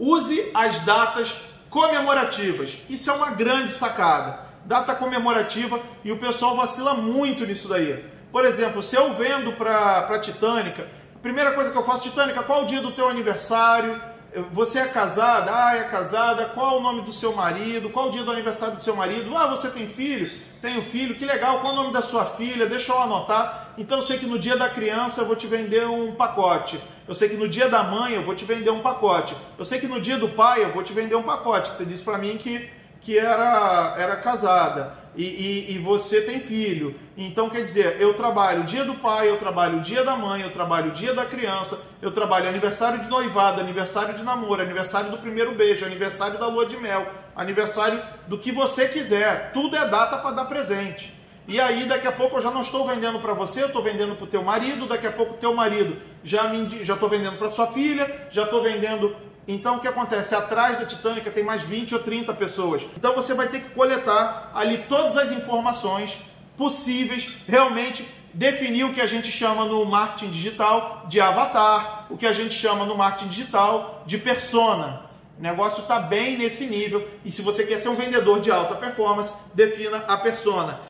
use as datas comemorativas. Isso é uma grande sacada. Data comemorativa e o pessoal vacila muito nisso daí. Por exemplo, se eu vendo para Titânica, a primeira coisa que eu faço, Titânica, qual o dia do teu aniversário? Você é casada? Ah, é casada. Qual o nome do seu marido? Qual o dia do aniversário do seu marido? Ah, você tem filho? Tenho filho. Que legal. Qual o nome da sua filha? Deixa eu anotar. Então eu sei que no dia da criança eu vou te vender um pacote. Eu sei que no dia da mãe eu vou te vender um pacote. Eu sei que no dia do pai eu vou te vender um pacote. Você disse para mim que, que era, era casada e, e, e, você tem filho. Então, quer dizer, eu trabalho dia do pai, eu trabalho dia da mãe, eu trabalho dia da criança, eu trabalho aniversário de noivado, aniversário de namoro, aniversário do primeiro beijo, aniversário da lua de mel, aniversário do que você quiser. Tudo é data para dar presente. E aí, daqui a pouco eu já não estou vendendo para você, eu estou vendendo para o teu marido, daqui a pouco o teu marido já me já estou vendendo para sua filha, já estou vendendo então o que acontece? Atrás da Titânica tem mais 20 ou 30 pessoas. Então você vai ter que coletar ali todas as informações possíveis, realmente definir o que a gente chama no marketing digital de avatar, o que a gente chama no marketing digital de persona. O negócio está bem nesse nível e se você quer ser um vendedor de alta performance, defina a persona.